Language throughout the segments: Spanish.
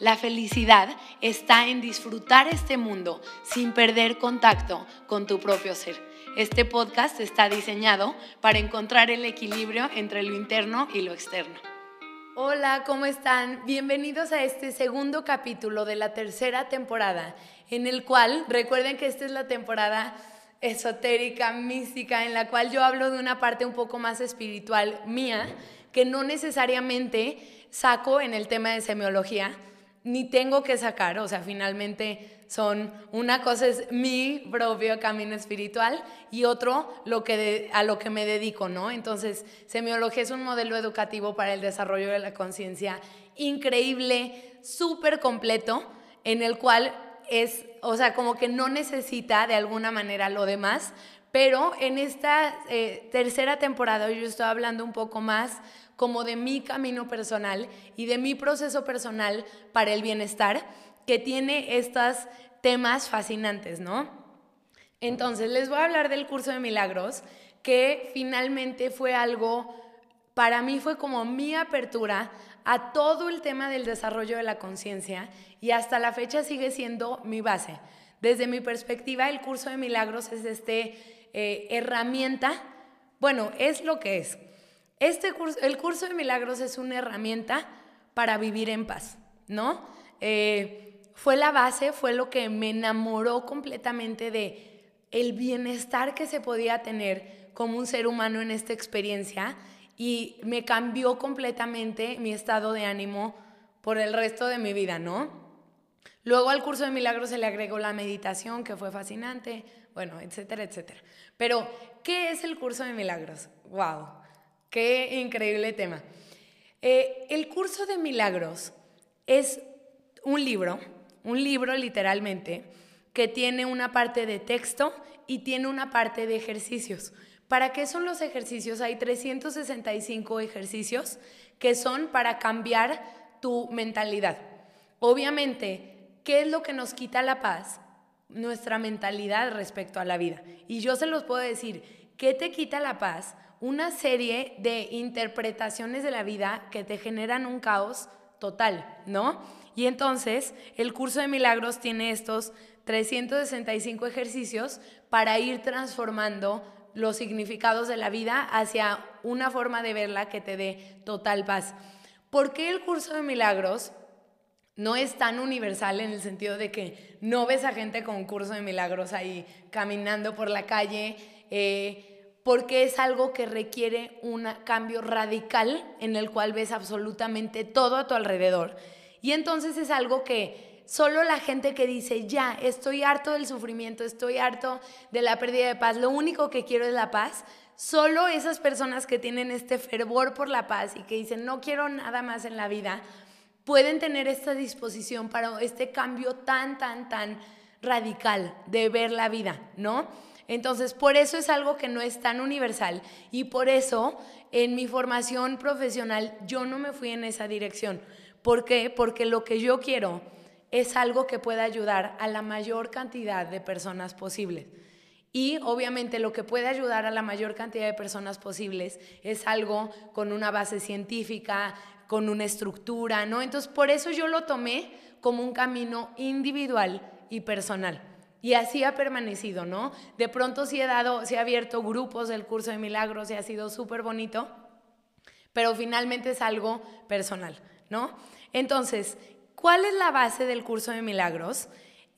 La felicidad está en disfrutar este mundo sin perder contacto con tu propio ser. Este podcast está diseñado para encontrar el equilibrio entre lo interno y lo externo. Hola, ¿cómo están? Bienvenidos a este segundo capítulo de la tercera temporada, en el cual, recuerden que esta es la temporada esotérica, mística, en la cual yo hablo de una parte un poco más espiritual mía, que no necesariamente saco en el tema de semiología, ni tengo que sacar, o sea, finalmente son, una cosa es mi propio camino espiritual y otro lo que a lo que me dedico, ¿no? Entonces, semiología es un modelo educativo para el desarrollo de la conciencia increíble, súper completo, en el cual es, o sea, como que no necesita de alguna manera lo demás, pero en esta eh, tercera temporada yo estoy hablando un poco más como de mi camino personal y de mi proceso personal para el bienestar que tiene estos temas fascinantes, ¿no? Entonces, les voy a hablar del curso de milagros, que finalmente fue algo, para mí fue como mi apertura a todo el tema del desarrollo de la conciencia y hasta la fecha sigue siendo mi base. Desde mi perspectiva, el curso de milagros es este eh, herramienta, bueno, es lo que es. Este curso, el curso de milagros es una herramienta para vivir en paz, ¿no? Eh, fue la base, fue lo que me enamoró completamente de el bienestar que se podía tener como un ser humano en esta experiencia y me cambió completamente mi estado de ánimo por el resto de mi vida, ¿no? Luego al curso de milagros se le agregó la meditación, que fue fascinante, bueno, etcétera, etcétera. Pero, ¿qué es el curso de milagros? ¡Wow! ¡Qué increíble tema! Eh, el curso de milagros es un libro un libro literalmente, que tiene una parte de texto y tiene una parte de ejercicios. ¿Para qué son los ejercicios? Hay 365 ejercicios que son para cambiar tu mentalidad. Obviamente, ¿qué es lo que nos quita la paz? Nuestra mentalidad respecto a la vida. Y yo se los puedo decir, ¿qué te quita la paz? Una serie de interpretaciones de la vida que te generan un caos total, ¿no? Y entonces el curso de milagros tiene estos 365 ejercicios para ir transformando los significados de la vida hacia una forma de verla que te dé total paz. ¿Por qué el curso de milagros no es tan universal en el sentido de que no ves a gente con un curso de milagros ahí caminando por la calle? Eh, porque es algo que requiere un cambio radical en el cual ves absolutamente todo a tu alrededor. Y entonces es algo que solo la gente que dice, ya, estoy harto del sufrimiento, estoy harto de la pérdida de paz, lo único que quiero es la paz, solo esas personas que tienen este fervor por la paz y que dicen, no quiero nada más en la vida, pueden tener esta disposición para este cambio tan, tan, tan radical de ver la vida, ¿no? Entonces, por eso es algo que no es tan universal y por eso en mi formación profesional yo no me fui en esa dirección. ¿Por qué? Porque lo que yo quiero es algo que pueda ayudar a la mayor cantidad de personas posibles. Y obviamente lo que puede ayudar a la mayor cantidad de personas posibles es algo con una base científica, con una estructura, ¿no? Entonces, por eso yo lo tomé como un camino individual y personal. Y así ha permanecido, ¿no? De pronto sí he dado, sí he abierto grupos del curso de milagros y ha sido súper bonito, pero finalmente es algo personal, ¿no? Entonces, ¿cuál es la base del curso de milagros?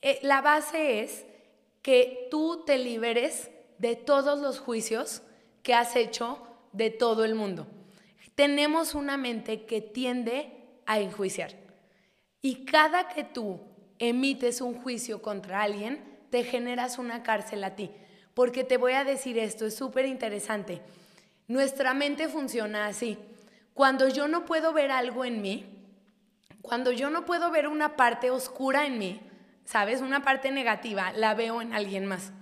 Eh, la base es que tú te liberes de todos los juicios que has hecho de todo el mundo. Tenemos una mente que tiende a enjuiciar. Y cada que tú emites un juicio contra alguien, te generas una cárcel a ti. Porque te voy a decir esto, es súper interesante. Nuestra mente funciona así. Cuando yo no puedo ver algo en mí, cuando yo no puedo ver una parte oscura en mí, ¿sabes? Una parte negativa la veo en alguien más.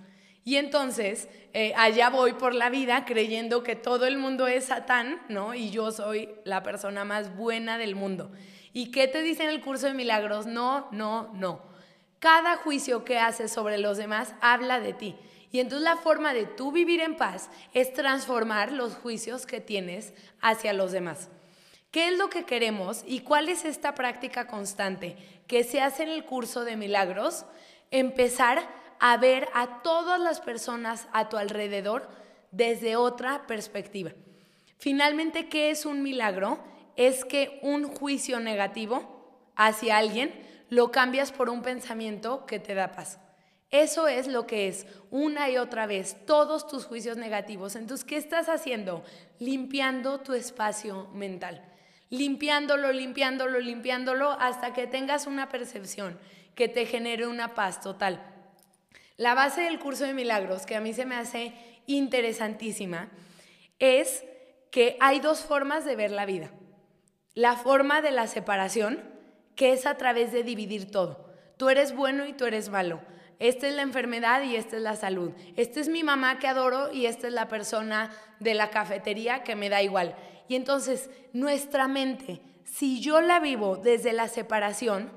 Y entonces eh, allá voy por la vida creyendo que todo el mundo es Satán, ¿no? Y yo soy la persona más buena del mundo. ¿Y qué te dice el curso de milagros? No, no, no. Cada juicio que haces sobre los demás habla de ti. Y entonces la forma de tú vivir en paz es transformar los juicios que tienes hacia los demás. ¿Qué es lo que queremos y cuál es esta práctica constante que se hace en el curso de milagros? Empezar a ver a todas las personas a tu alrededor desde otra perspectiva. Finalmente, ¿qué es un milagro? Es que un juicio negativo hacia alguien lo cambias por un pensamiento que te da paz. Eso es lo que es una y otra vez todos tus juicios negativos. Entonces, ¿qué estás haciendo? Limpiando tu espacio mental. Limpiándolo, limpiándolo, limpiándolo hasta que tengas una percepción que te genere una paz total. La base del curso de milagros, que a mí se me hace interesantísima, es que hay dos formas de ver la vida. La forma de la separación, que es a través de dividir todo. Tú eres bueno y tú eres malo esta es la enfermedad y esta es la salud. Esta es mi mamá que adoro y esta es la persona de la cafetería que me da igual. Y entonces nuestra mente, si yo la vivo desde la separación,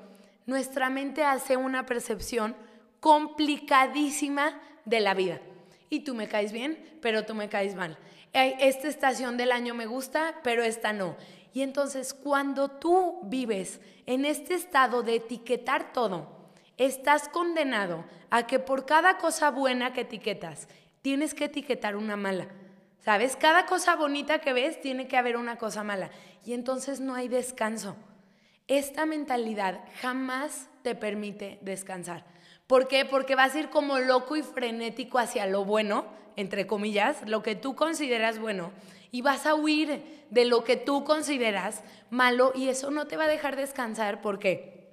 nuestra mente hace una percepción complicadísima de la vida. Y tú me caes bien, pero tú me caes mal. Esta estación del año me gusta, pero esta no. Y entonces cuando tú vives en este estado de etiquetar todo, estás condenado a que por cada cosa buena que etiquetas, tienes que etiquetar una mala. ¿Sabes? Cada cosa bonita que ves tiene que haber una cosa mala. Y entonces no hay descanso. Esta mentalidad jamás te permite descansar. ¿Por qué? Porque vas a ir como loco y frenético hacia lo bueno, entre comillas, lo que tú consideras bueno, y vas a huir de lo que tú consideras malo y eso no te va a dejar descansar. ¿Por qué?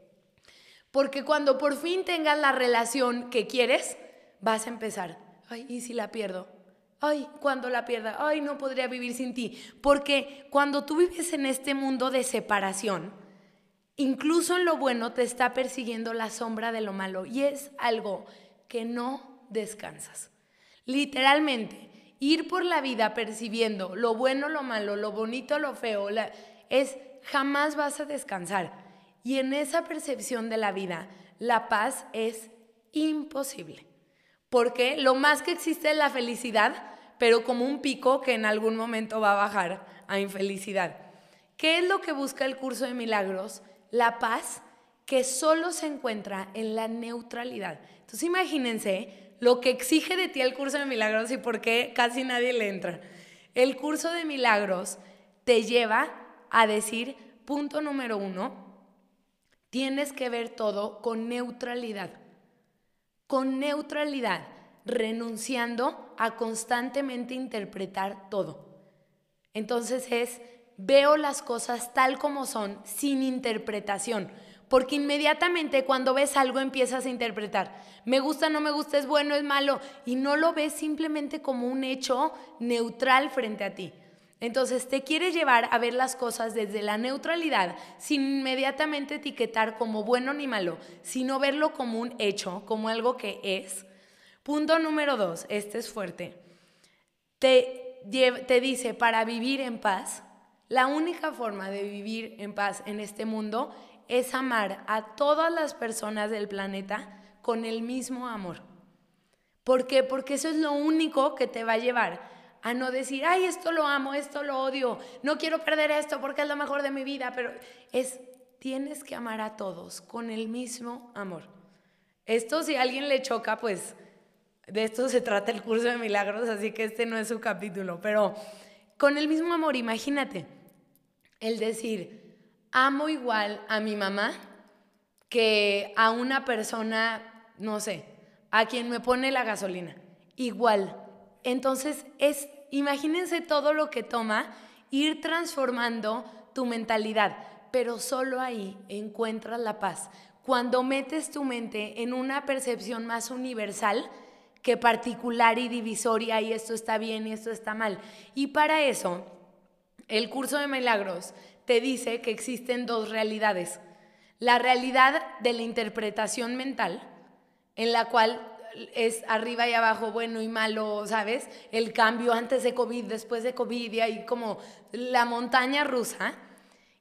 Porque cuando por fin tengas la relación que quieres, vas a empezar, ay, ¿y si la pierdo? Ay, cuando la pierda, ay, no podría vivir sin ti. Porque cuando tú vives en este mundo de separación, incluso en lo bueno te está persiguiendo la sombra de lo malo y es algo que no descansas. Literalmente, ir por la vida percibiendo lo bueno, lo malo, lo bonito, lo feo, es jamás vas a descansar. Y en esa percepción de la vida, la paz es imposible. Porque lo más que existe es la felicidad, pero como un pico que en algún momento va a bajar a infelicidad. ¿Qué es lo que busca el curso de milagros? La paz que solo se encuentra en la neutralidad. Entonces imagínense lo que exige de ti el curso de milagros y por qué casi nadie le entra. El curso de milagros te lleva a decir, punto número uno, Tienes que ver todo con neutralidad. Con neutralidad, renunciando a constantemente interpretar todo. Entonces es, veo las cosas tal como son, sin interpretación. Porque inmediatamente cuando ves algo empiezas a interpretar. Me gusta, no me gusta, es bueno, es malo. Y no lo ves simplemente como un hecho neutral frente a ti. Entonces te quiere llevar a ver las cosas desde la neutralidad, sin inmediatamente etiquetar como bueno ni malo, sino verlo como un hecho, como algo que es. Punto número dos, este es fuerte. Te, te dice, para vivir en paz, la única forma de vivir en paz en este mundo es amar a todas las personas del planeta con el mismo amor. ¿Por qué? Porque eso es lo único que te va a llevar a no decir, ay, esto lo amo, esto lo odio, no quiero perder esto porque es lo mejor de mi vida, pero es, tienes que amar a todos con el mismo amor. Esto si a alguien le choca, pues de esto se trata el curso de milagros, así que este no es su capítulo, pero con el mismo amor, imagínate, el decir, amo igual a mi mamá que a una persona, no sé, a quien me pone la gasolina, igual entonces, es, imagínense todo lo que toma ir transformando tu mentalidad, pero solo ahí encuentras la paz. Cuando metes tu mente en una percepción más universal que particular y divisoria, y esto está bien y esto está mal. Y para eso, el curso de milagros te dice que existen dos realidades. La realidad de la interpretación mental, en la cual es arriba y abajo, bueno y malo, ¿sabes? El cambio antes de COVID, después de COVID, y ahí como la montaña rusa.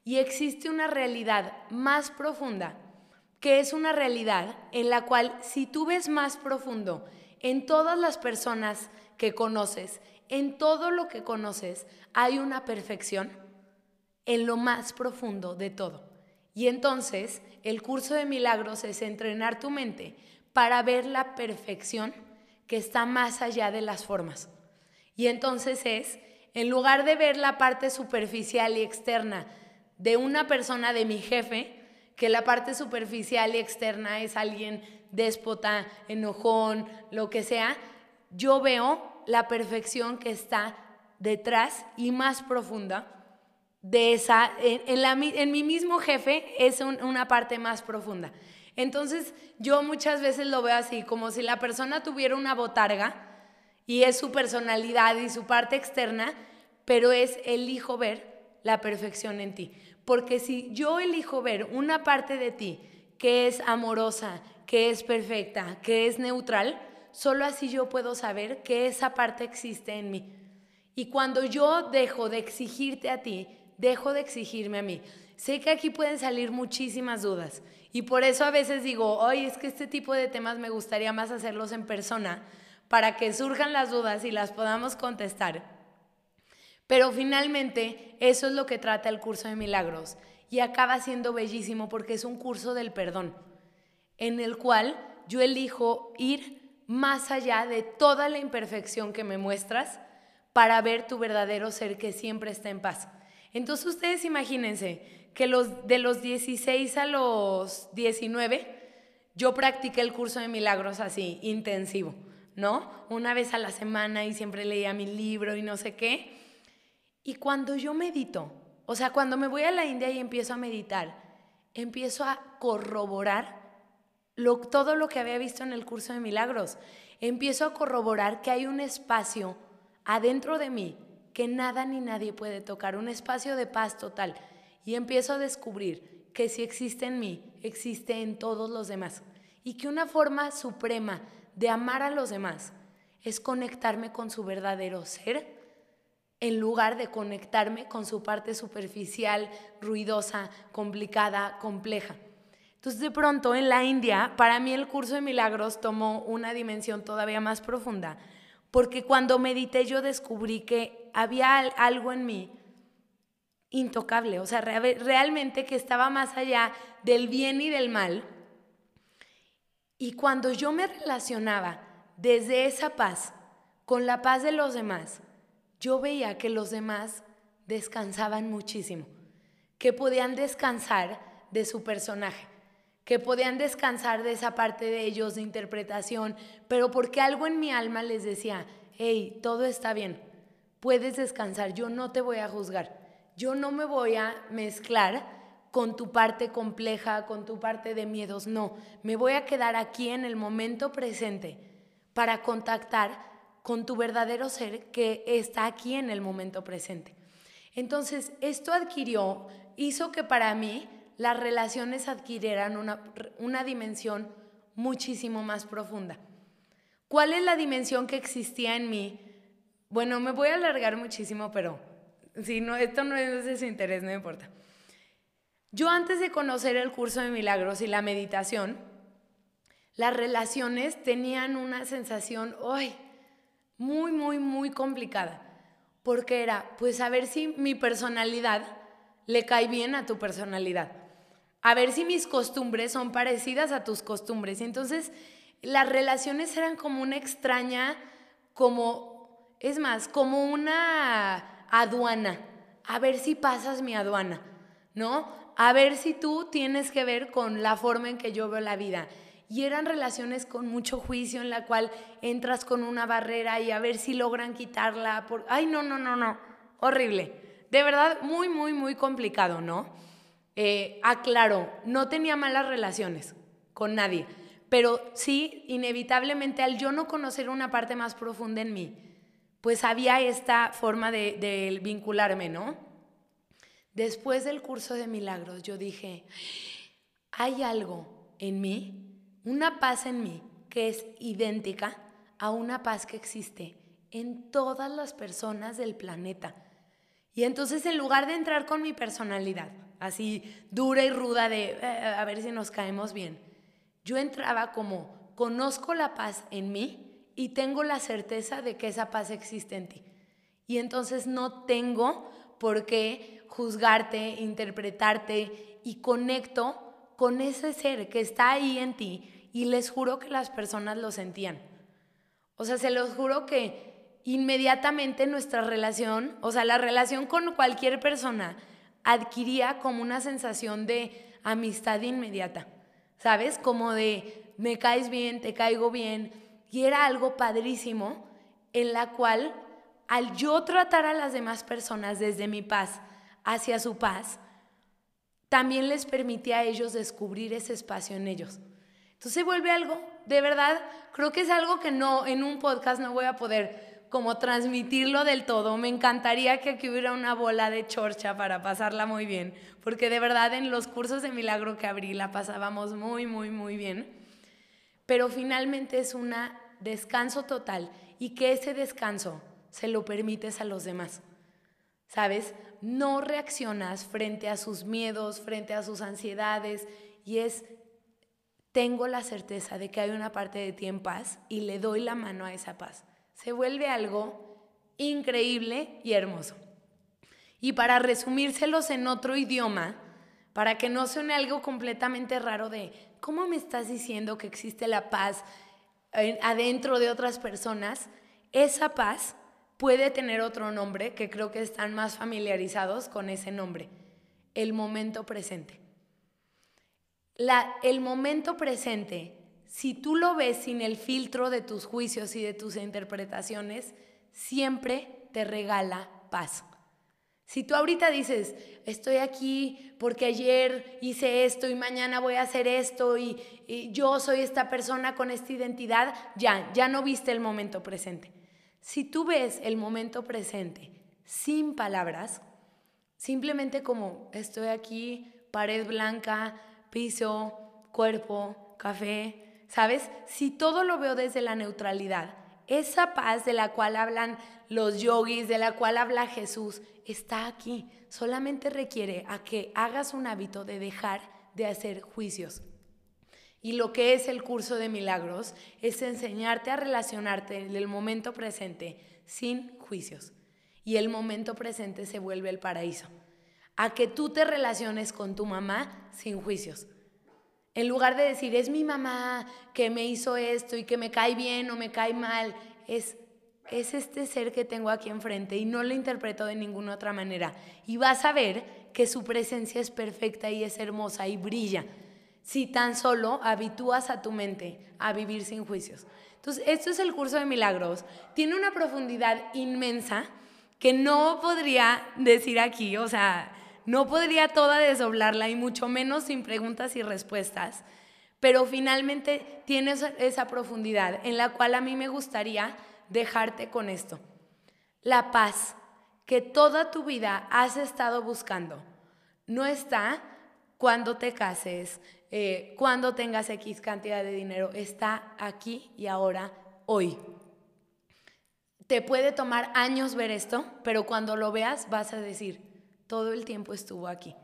Y existe una realidad más profunda, que es una realidad en la cual si tú ves más profundo en todas las personas que conoces, en todo lo que conoces, hay una perfección en lo más profundo de todo. Y entonces el curso de milagros es entrenar tu mente para ver la perfección que está más allá de las formas. Y entonces es, en lugar de ver la parte superficial y externa de una persona, de mi jefe, que la parte superficial y externa es alguien déspota, enojón, lo que sea, yo veo la perfección que está detrás y más profunda de esa, en, mi mismo jefe es una parte más profunda. Entonces yo muchas veces lo veo así, como si la persona tuviera una botarga y es su personalidad y su parte externa, pero es elijo ver la perfección en ti. Porque si yo elijo ver una parte de ti que es amorosa, que es perfecta, que es neutral, solo así yo puedo saber que esa parte existe en mí. Y cuando yo dejo de exigirte a ti, dejo de exigirme a mí. Sé que aquí pueden salir muchísimas dudas y por eso a veces digo, oye, es que este tipo de temas me gustaría más hacerlos en persona para que surjan las dudas y las podamos contestar. Pero finalmente eso es lo que trata el curso de milagros y acaba siendo bellísimo porque es un curso del perdón en el cual yo elijo ir más allá de toda la imperfección que me muestras para ver tu verdadero ser que siempre está en paz. Entonces ustedes imagínense que de los 16 a los 19 yo practiqué el curso de milagros así, intensivo, ¿no? Una vez a la semana y siempre leía mi libro y no sé qué. Y cuando yo medito, o sea, cuando me voy a la India y empiezo a meditar, empiezo a corroborar todo lo que había visto en el curso de milagros. Empiezo a corroborar que hay un espacio adentro de mí que nada ni nadie puede tocar, un espacio de paz total. Y empiezo a descubrir que si existe en mí, existe en todos los demás. Y que una forma suprema de amar a los demás es conectarme con su verdadero ser en lugar de conectarme con su parte superficial, ruidosa, complicada, compleja. Entonces de pronto en la India, para mí el curso de milagros tomó una dimensión todavía más profunda, porque cuando medité yo descubrí que había algo en mí intocable, o sea, realmente que estaba más allá del bien y del mal. Y cuando yo me relacionaba desde esa paz con la paz de los demás, yo veía que los demás descansaban muchísimo, que podían descansar de su personaje, que podían descansar de esa parte de ellos de interpretación, pero porque algo en mi alma les decía, hey, todo está bien, puedes descansar, yo no te voy a juzgar, yo no me voy a mezclar con tu parte compleja, con tu parte de miedos, no, me voy a quedar aquí en el momento presente para contactar con tu verdadero ser que está aquí en el momento presente. Entonces, esto adquirió, hizo que para mí las relaciones adquirieran una, una dimensión muchísimo más profunda. ¿Cuál es la dimensión que existía en mí bueno, me voy a alargar muchísimo, pero si no, esto no es de su interés, no importa. Yo antes de conocer el curso de milagros y la meditación, las relaciones tenían una sensación, ¡ay! muy, muy, muy complicada. Porque era, pues a ver si mi personalidad le cae bien a tu personalidad. A ver si mis costumbres son parecidas a tus costumbres. Y entonces las relaciones eran como una extraña, como es más, como una aduana, a ver si pasas mi aduana, ¿no? A ver si tú tienes que ver con la forma en que yo veo la vida. Y eran relaciones con mucho juicio en la cual entras con una barrera y a ver si logran quitarla. Por... Ay, no, no, no, no, horrible. De verdad, muy, muy, muy complicado, ¿no? Eh, aclaro, no tenía malas relaciones con nadie, pero sí, inevitablemente al yo no conocer una parte más profunda en mí, pues había esta forma de, vincularme, ¿no? Después del curso de milagros, yo dije, hay algo en mí, una paz en mí, que es idéntica a una paz que existe en todas las personas del planeta. Y entonces en lugar de entrar con mi personalidad, así dura y ruda de eh, a ver si nos caemos bien, yo entraba como conozco la paz en mí y tengo la certeza de que esa paz existe en ti. Y entonces no tengo por qué juzgarte, interpretarte y conecto con ese ser que está ahí en ti y les juro que las personas lo sentían. O sea, se los juro que inmediatamente nuestra relación, o sea, la relación con cualquier persona adquiría como una sensación de amistad inmediata, ¿sabes? Como de me caes bien, te caigo bien. Y era algo padrísimo en la cual al yo tratar a las demás personas desde mi paz hacia su paz, también les permitía a ellos descubrir ese espacio en ellos. Entonces se vuelve algo, de verdad, creo que es algo que no, en un podcast no voy a poder como transmitirlo del todo. Me encantaría que aquí hubiera una bola de chorcha para pasarla muy bien, porque de verdad en los cursos de milagro que abrí la pasábamos muy, muy, muy bien. Pero finalmente es un descanso total y que ese descanso se lo permites a los demás. ¿Sabes? No reaccionas frente a sus miedos, frente a sus ansiedades y es tengo la certeza de que hay una parte de ti en paz y le doy la mano a esa paz. Se vuelve algo increíble y hermoso. Y para resumírselos en otro idioma, para que no suene algo completamente raro de, ¿cómo me estás diciendo que existe la paz adentro de otras personas? Esa paz puede tener otro nombre, que creo que están más familiarizados con ese nombre, el momento presente el momento presente, si tú lo ves sin el filtro de tus juicios y de tus interpretaciones, siempre te regala paz. Si tú ahorita dices, estoy aquí porque ayer hice esto y mañana voy a hacer esto y, y, yo soy esta persona con esta identidad, ya, ya no viste el momento presente. Si tú ves el momento presente sin palabras, simplemente como estoy aquí, pared blanca, piso, cuerpo, café, ¿sabes? Si todo lo veo desde la neutralidad, esa paz de la cual hablan los yogis, de la cual habla Jesús, está aquí. Solamente requiere a que hagas un hábito de dejar de hacer juicios. Y lo que es el curso de milagros es enseñarte a relacionarte en el momento presente sin juicios. Y el momento presente se vuelve el paraíso a que tú te relaciones con tu mamá sin juicios. En lugar de decir, es mi mamá que me hizo esto y que me cae bien o me cae mal, es, es este ser que tengo aquí enfrente y no lo interpreto de ninguna otra manera. Y vas a ver que su presencia es perfecta y es hermosa y brilla si tan solo habitúas a tu mente a vivir sin juicios. Entonces, esto es el curso de milagros. Tiene una profundidad inmensa que no podría decir aquí, o sea, no podría toda desdoblarla y mucho menos sin preguntas y respuestas, pero finalmente tiene esa profundidad en la cual a mí me gustaría dejarte con esto. La paz que toda tu vida has estado buscando no está cuando te cases, eh, cuando tengas X cantidad de dinero, está aquí y ahora, hoy. Te puede tomar años ver esto, pero cuando lo veas vas a decir, todo el tiempo estuvo aquí.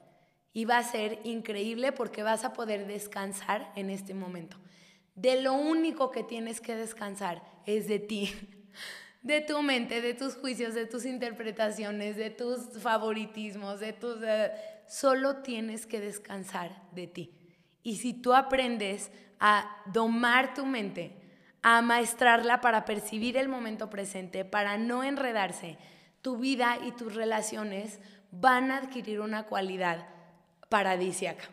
Y va a ser increíble porque vas a poder descansar en este momento. De lo único que tienes que descansar es de ti, de tu mente, de tus juicios, de tus interpretaciones, de tus favoritismos, de tus... Eh, solo tienes que descansar de ti. Y si tú aprendes a domar tu mente, a maestrarla para percibir el momento presente, para no enredarse, tu vida y tus relaciones van a adquirir una cualidad paradisiaca.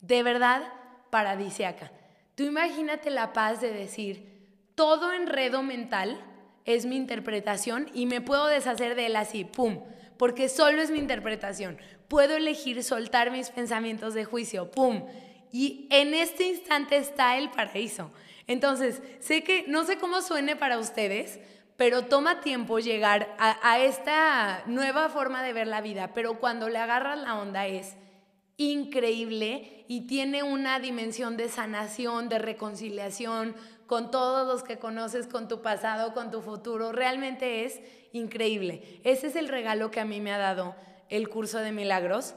De verdad, paradisiaca. Tú imagínate la paz de decir, todo enredo mental es mi interpretación y me puedo deshacer de él así, ¡pum! Porque solo es mi interpretación. Puedo elegir soltar mis pensamientos de juicio, ¡pum! Y en este instante está el paraíso. Entonces, sé que no sé cómo suene para ustedes, pero toma tiempo llegar a, esta nueva forma de ver la vida, pero cuando le agarras la onda es increíble y tiene una dimensión de sanación, de reconciliación con todos los que conoces, con tu pasado, con tu futuro. Realmente es increíble. Ese es el regalo que a mí me ha dado el curso de milagros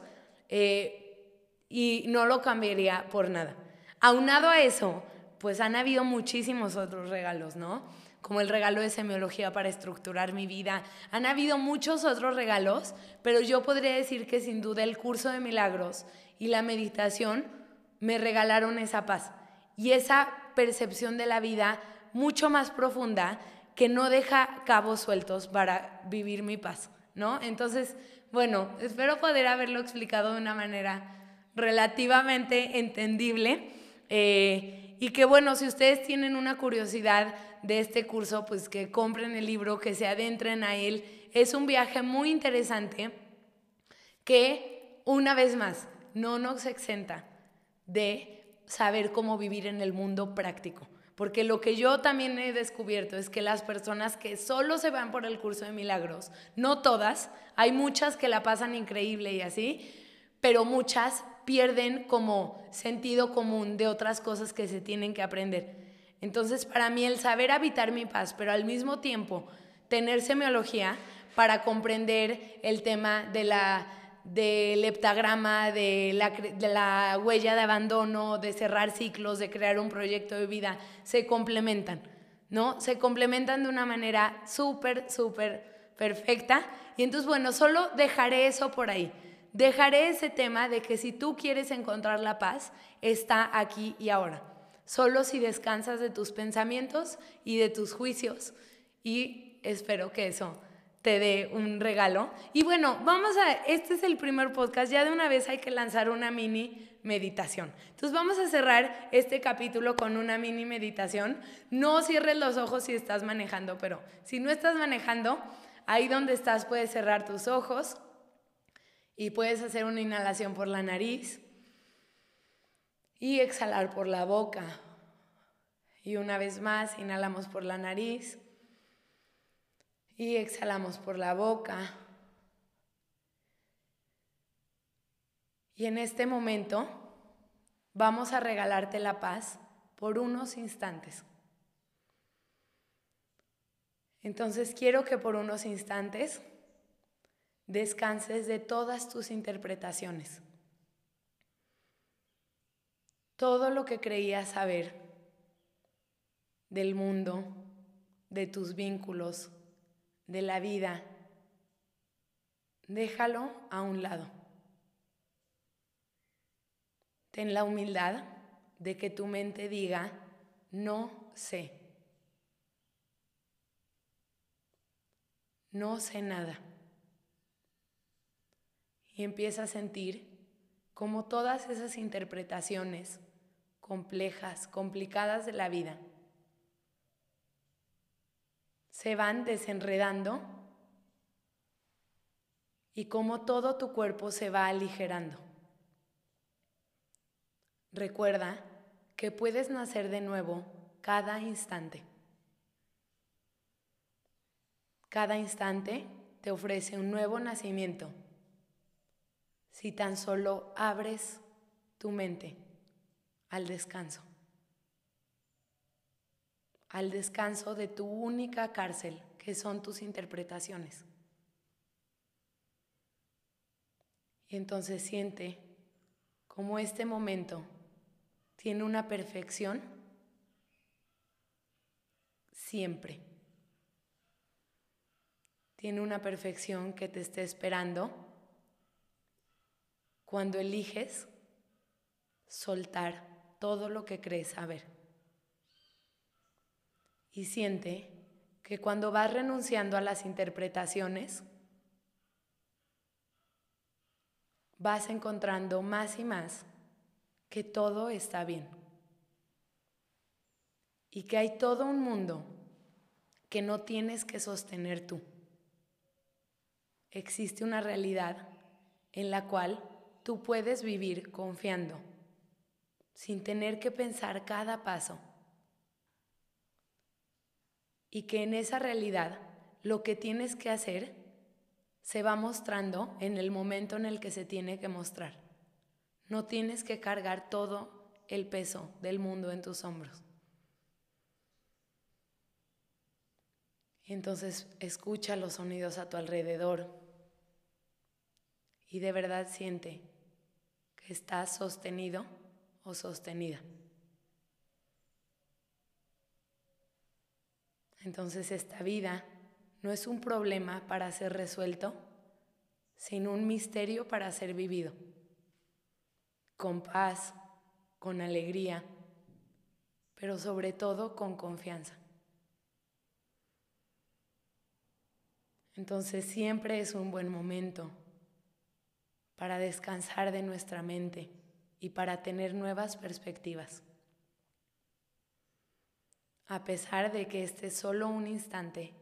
eh, y no lo cambiaría por nada. Aunado a eso, pues han habido muchísimos otros regalos, ¿no? Como el regalo de semiología para estructurar mi vida. Han habido muchos otros regalos, pero yo podría decir que sin duda el curso de milagros y la meditación me regalaron esa paz y esa percepción de la vida mucho más profunda que no deja cabos sueltos para vivir mi paz, ¿no? Entonces, bueno, espero poder haberlo explicado de una manera relativamente entendible. Eh, y que bueno, si ustedes tienen una curiosidad de este curso, pues que compren el libro, que se adentren a él. Es un viaje muy interesante que, una vez más, no nos exenta de saber cómo vivir en el mundo práctico. Porque lo que yo también he descubierto es que las personas que solo se van por el curso de milagros, no todas, hay muchas que la pasan increíble y así, pero muchas pierden como sentido común de otras cosas que se tienen que aprender. Entonces, para mí el saber habitar mi paz, pero al mismo tiempo tener semiología para comprender el tema de la del heptagrama, de la, de la huella de abandono, de cerrar ciclos, de crear un proyecto de vida, se complementan, ¿no? Se complementan de una manera súper, súper perfecta. Y entonces, bueno, solo dejaré eso por ahí. Dejaré ese tema de que si tú quieres encontrar la paz, está aquí y ahora. Solo si descansas de tus pensamientos y de tus juicios. Y espero que eso te dé un regalo. Y bueno, vamos a, este es el primer podcast, ya de una vez hay que lanzar una mini meditación. Entonces vamos a cerrar este capítulo con una mini meditación. No cierres los ojos si estás manejando, pero si no estás manejando, ahí donde estás puedes cerrar tus ojos y puedes hacer una inhalación por la nariz y exhalar por la boca. Y una vez más, inhalamos por la nariz y exhalamos por la boca. Y en este momento vamos a regalarte la paz por unos instantes. Entonces quiero que por unos instantes descanses de todas tus interpretaciones. Todo lo que creías saber del mundo, de tus vínculos, de la vida, déjalo a un lado. Ten la humildad de que tu mente diga, no sé. No sé nada. Y empieza a sentir como todas esas interpretaciones complejas, complicadas de la vida, se van desenredando y como todo tu cuerpo se va aligerando. Recuerda que puedes nacer de nuevo cada instante. Cada instante te ofrece un nuevo nacimiento si tan solo abres tu mente al descanso al descanso de tu única cárcel, que son tus interpretaciones. Y entonces siente como este momento tiene una perfección siempre. Tiene una perfección que te esté esperando cuando eliges soltar todo lo que crees. Saber y siente que cuando vas renunciando a las interpretaciones, vas encontrando más y más que todo está bien. Y que hay todo un mundo que no tienes que sostener tú. Existe una realidad en la cual tú puedes vivir confiando, sin tener que pensar cada paso y que en esa realidad lo que tienes que hacer se va mostrando en el momento en el que se tiene que mostrar. No tienes que cargar todo el peso del mundo en tus hombros. entonces escucha los sonidos a tu alrededor y de verdad siente que estás sostenido o sostenida. Entonces esta vida no es un problema para ser resuelto, sino un misterio para ser vivido, con paz, con alegría, pero sobre todo con confianza. Entonces siempre es un buen momento para descansar de nuestra mente y para tener nuevas perspectivas. A pesar de que este es solo un instante,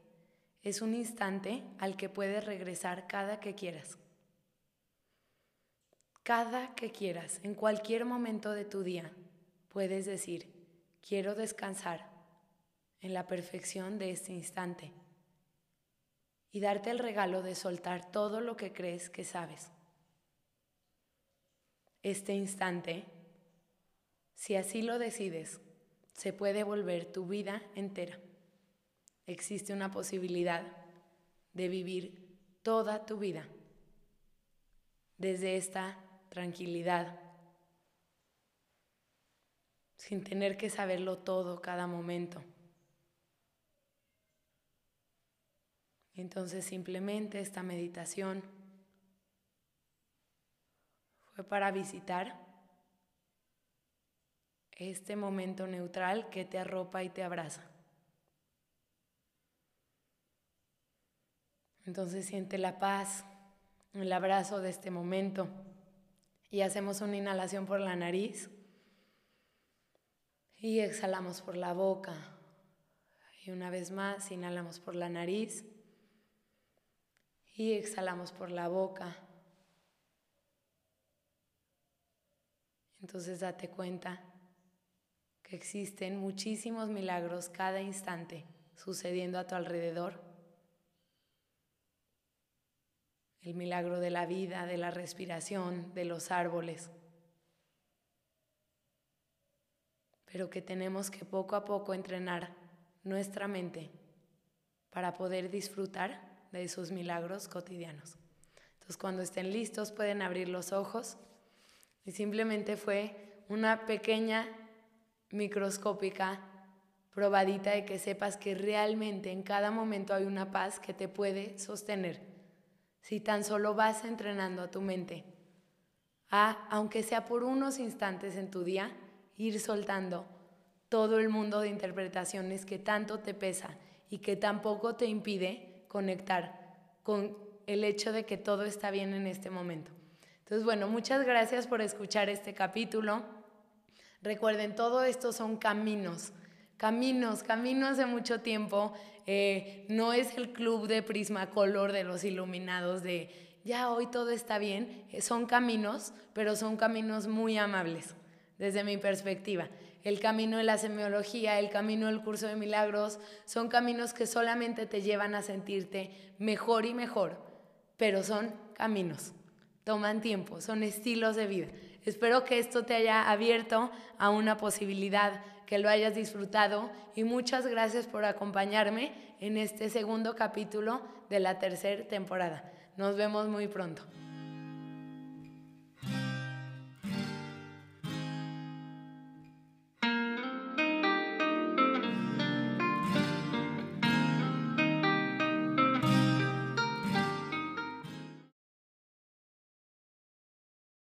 es un instante al que puedes regresar cada que quieras. Cada que quieras, en cualquier momento de tu día, puedes decir, quiero descansar en la perfección de este instante y darte el regalo de soltar todo lo que crees que sabes. Este instante, si así lo decides, se puede volver tu vida entera. Existe una posibilidad de vivir toda tu vida desde esta tranquilidad, sin tener que saberlo todo cada momento. Entonces simplemente esta meditación para visitar este momento neutral que te arropa y te abraza. Entonces siente la paz, el abrazo de este momento y hacemos una inhalación por la nariz y exhalamos por la boca. Y una vez más, inhalamos por la nariz y exhalamos por la boca. Entonces date cuenta que existen muchísimos milagros cada instante sucediendo a tu alrededor. El milagro de la vida, de la respiración, de los árboles. Pero que tenemos que poco a poco entrenar nuestra mente para poder disfrutar de sus milagros cotidianos. Entonces cuando estén listos pueden abrir los ojos y simplemente fue una pequeña microscópica probadita de que sepas que realmente en cada momento hay una paz que te puede sostener. Si tan solo vas entrenando a tu mente a, aunque sea por unos instantes en tu día, ir soltando todo el mundo de interpretaciones que tanto te pesa y que tampoco te impide conectar con el hecho de que todo está bien en este momento. Entonces, bueno, muchas gracias por escuchar este capítulo. Recuerden, todo esto son caminos, caminos, caminos de mucho tiempo. Eh, no es el club de Prismacolor de los iluminados de ya hoy todo está bien. Eh, son caminos, pero son caminos muy amables desde mi perspectiva. El camino de la semiología, el camino del curso de milagros, son caminos que solamente te llevan a sentirte mejor y mejor, pero son caminos, toman tiempo, son estilos de vida. Espero que esto te haya abierto a una posibilidad, que lo hayas disfrutado y muchas gracias por acompañarme en este segundo capítulo de la tercera temporada. Nos vemos muy pronto.